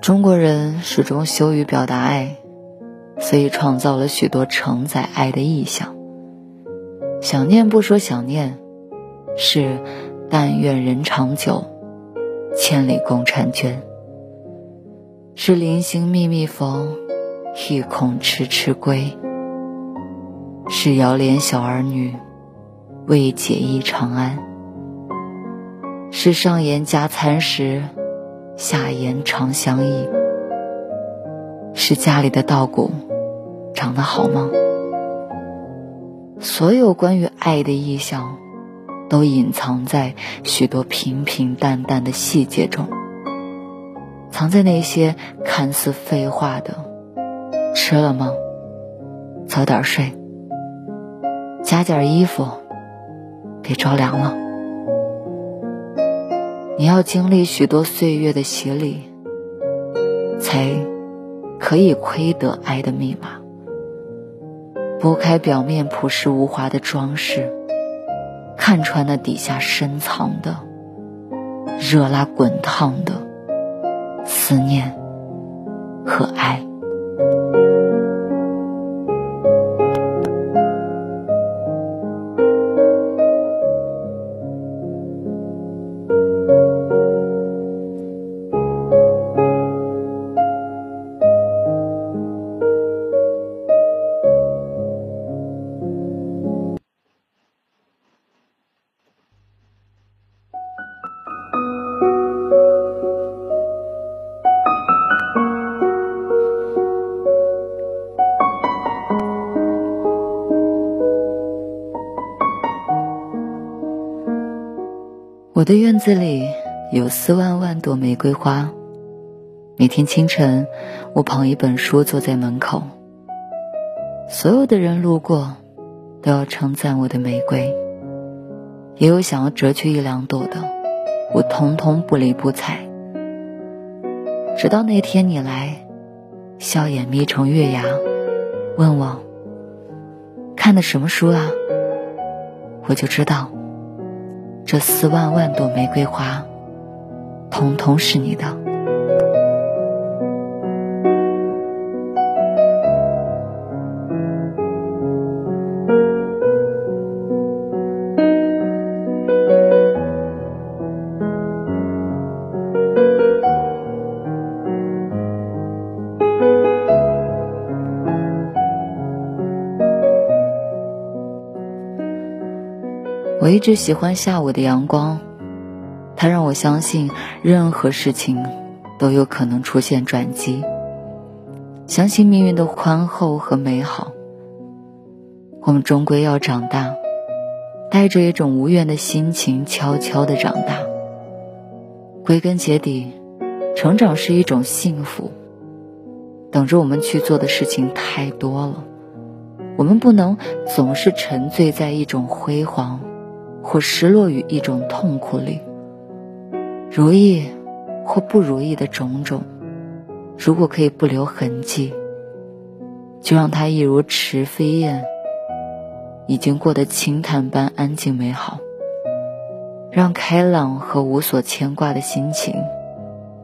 中国人始终羞于表达爱，所以创造了许多承载爱的意象。想念不说想念，是但愿人长久，千里共婵娟。是临行密密缝，意恐迟迟归。是遥怜小儿女，未解忆长安。是上言加餐食。下言长相忆，是家里的稻谷长得好吗？所有关于爱的意象，都隐藏在许多平平淡淡的细节中，藏在那些看似废话的“吃了吗？早点睡，加件衣服，别着凉了。”你要经历许多岁月的洗礼，才可以窥得爱的密码。拨开表面朴实无华的装饰，看穿那底下深藏的热辣滚烫的思念。我的院子里有四万万朵玫瑰花。每天清晨，我捧一本书坐在门口，所有的人路过都要称赞我的玫瑰，也有想要折去一两朵的，我通通不理不睬。直到那天你来，笑眼眯成月牙，问我看的什么书啊，我就知道。这四万万朵玫瑰花，统统是你的。直喜欢下午的阳光，它让我相信任何事情都有可能出现转机，相信命运的宽厚和美好。我们终归要长大，带着一种无怨的心情悄悄的长大。归根结底，成长是一种幸福，等着我们去做的事情太多了，我们不能总是沉醉在一种辉煌。或失落于一种痛苦里，如意或不如意的种种，如果可以不留痕迹，就让它一如池飞燕，已经过得清淡般安静美好。让开朗和无所牵挂的心情，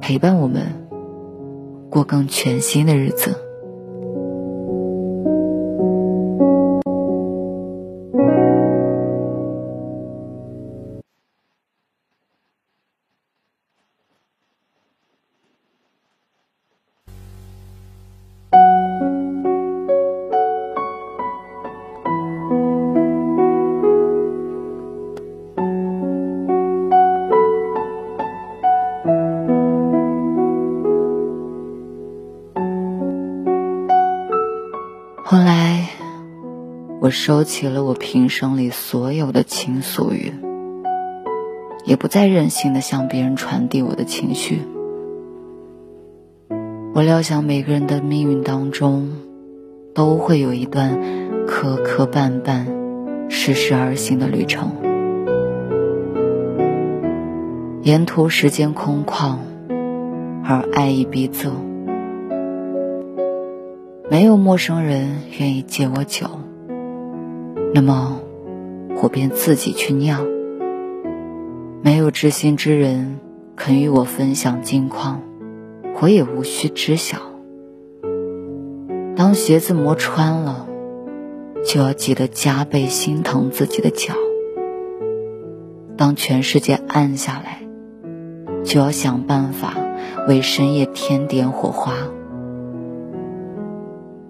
陪伴我们过更全新的日子。收起了我平生里所有的倾诉欲，也不再任性的向别人传递我的情绪。我料想每个人的命运当中，都会有一段磕磕绊绊、适时而行的旅程。沿途时间空旷，而爱意逼仄。没有陌生人愿意借我酒，那么我便自己去酿。没有知心之人肯与我分享近况，我也无需知晓。当鞋子磨穿了，就要记得加倍心疼自己的脚；当全世界暗下来，就要想办法为深夜添点火花。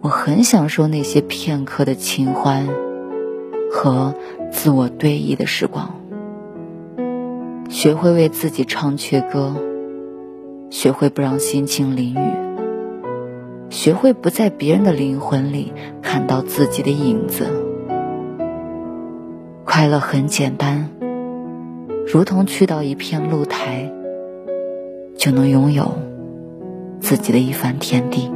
我很享受那些片刻的清欢和自我对弈的时光，学会为自己唱阙歌，学会不让心情淋雨，学会不在别人的灵魂里看到自己的影子。快乐很简单，如同去到一片露台，就能拥有自己的一番天地。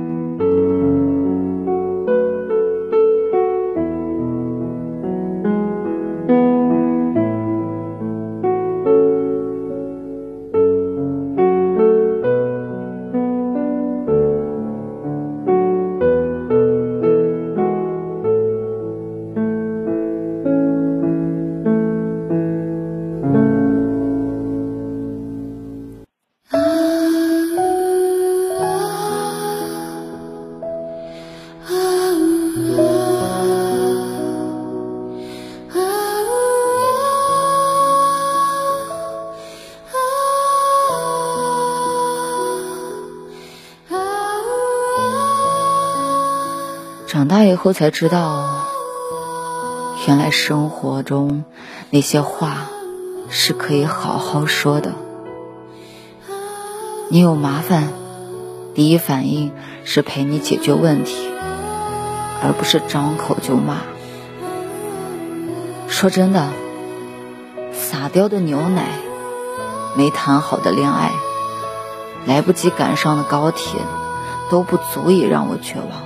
后才知道，原来生活中那些话是可以好好说的。你有麻烦，第一反应是陪你解决问题，而不是张口就骂。说真的，洒掉的牛奶，没谈好的恋爱，来不及赶上的高铁，都不足以让我绝望。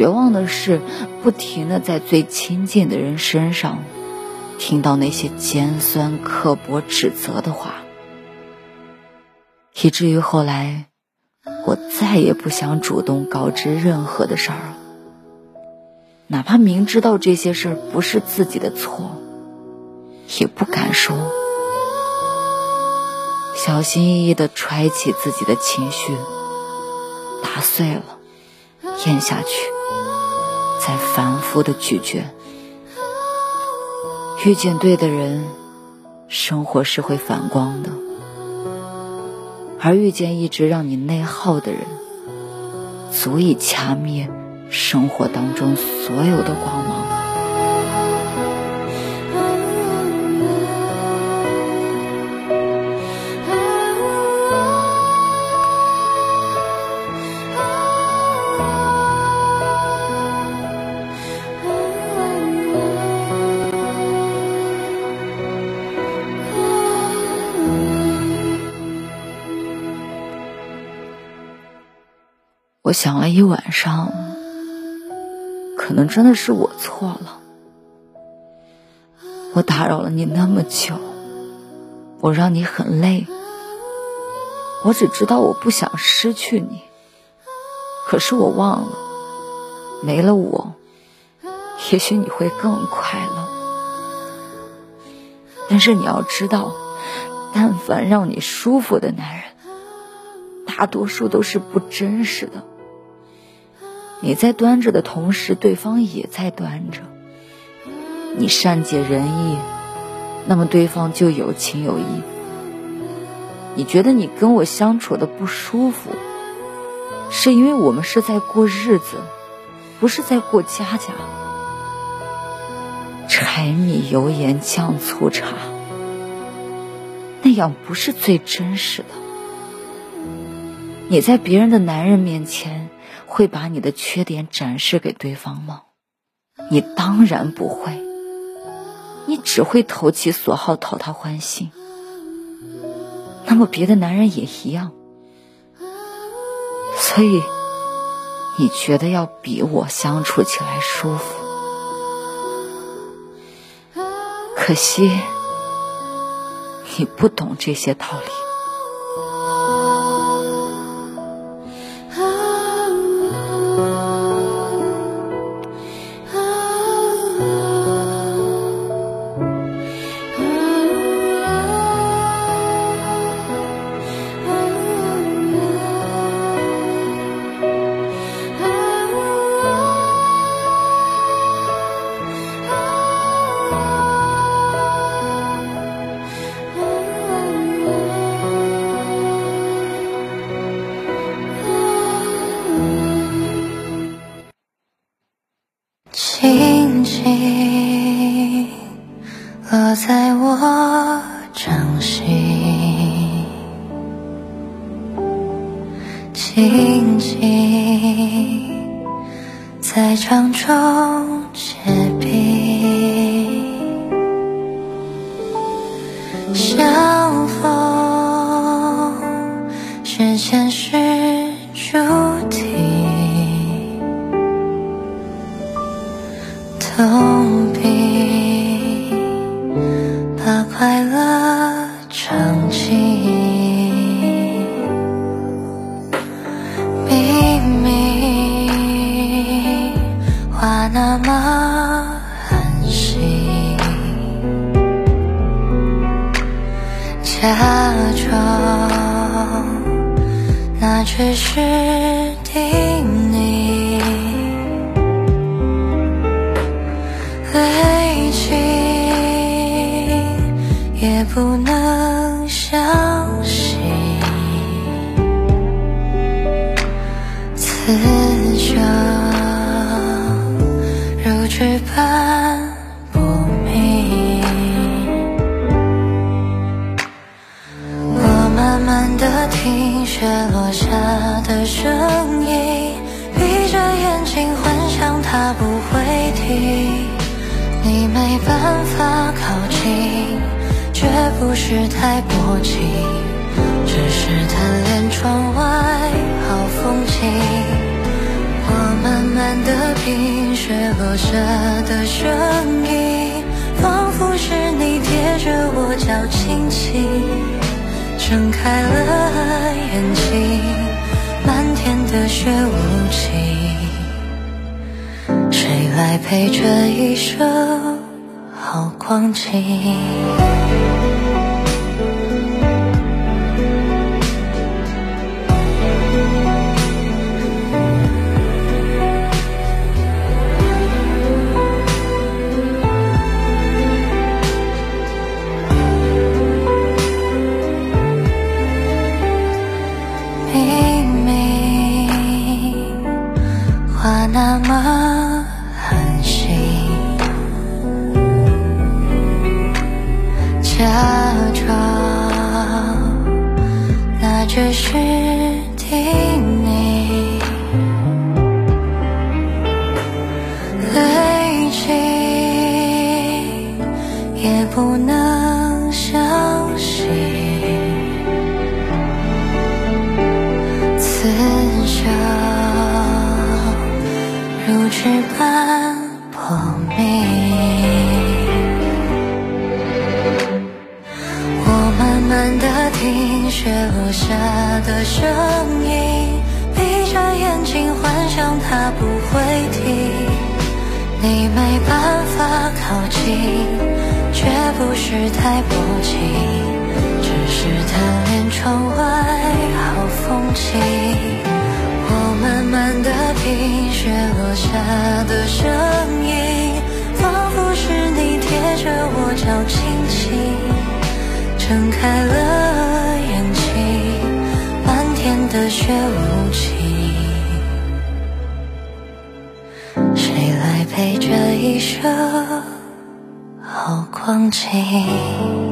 绝望的是，不停的在最亲近的人身上听到那些尖酸刻薄、指责的话，以至于后来我再也不想主动告知任何的事儿了，哪怕明知道这些事儿不是自己的错，也不敢说，小心翼翼的揣起自己的情绪，打碎了，咽下去。在反复的咀嚼，遇见对的人，生活是会反光的；而遇见一直让你内耗的人，足以掐灭生活当中所有的光芒。我想了一晚上，可能真的是我错了。我打扰了你那么久，我让你很累。我只知道我不想失去你，可是我忘了，没了我，也许你会更快乐。但是你要知道，但凡让你舒服的男人，大多数都是不真实的。你在端着的同时，对方也在端着。你善解人意，那么对方就有情有义。你觉得你跟我相处的不舒服，是因为我们是在过日子，不是在过家家。柴米油盐酱醋茶，那样不是最真实的。你在别人的男人面前。会把你的缺点展示给对方吗？你当然不会，你只会投其所好，讨他欢心。那么别的男人也一样，所以你觉得要比我相处起来舒服？可惜你不懂这些道理。静静在掌中结冰，相逢是前世注定。痛并把快乐也不能相信，此生如纸般不明。我慢慢的听雪落下的声音，闭着眼睛幻想它不会停，你没办法靠近。绝不是太薄情，只是贪恋窗外好风景。我慢慢的品雪落下的声音，仿佛是你贴着我脚轻轻睁开了眼睛。漫天的雪无情，谁来陪这一生好光景？那么狠心，假装那只是叮咛，累积也不能相信，此生。如纸般破灭。我慢慢的听雪落下的声音，闭着眼睛幻想它不会停。你没办法靠近，却不是太薄情，只是贪恋却无情，谁来陪这一生好光景？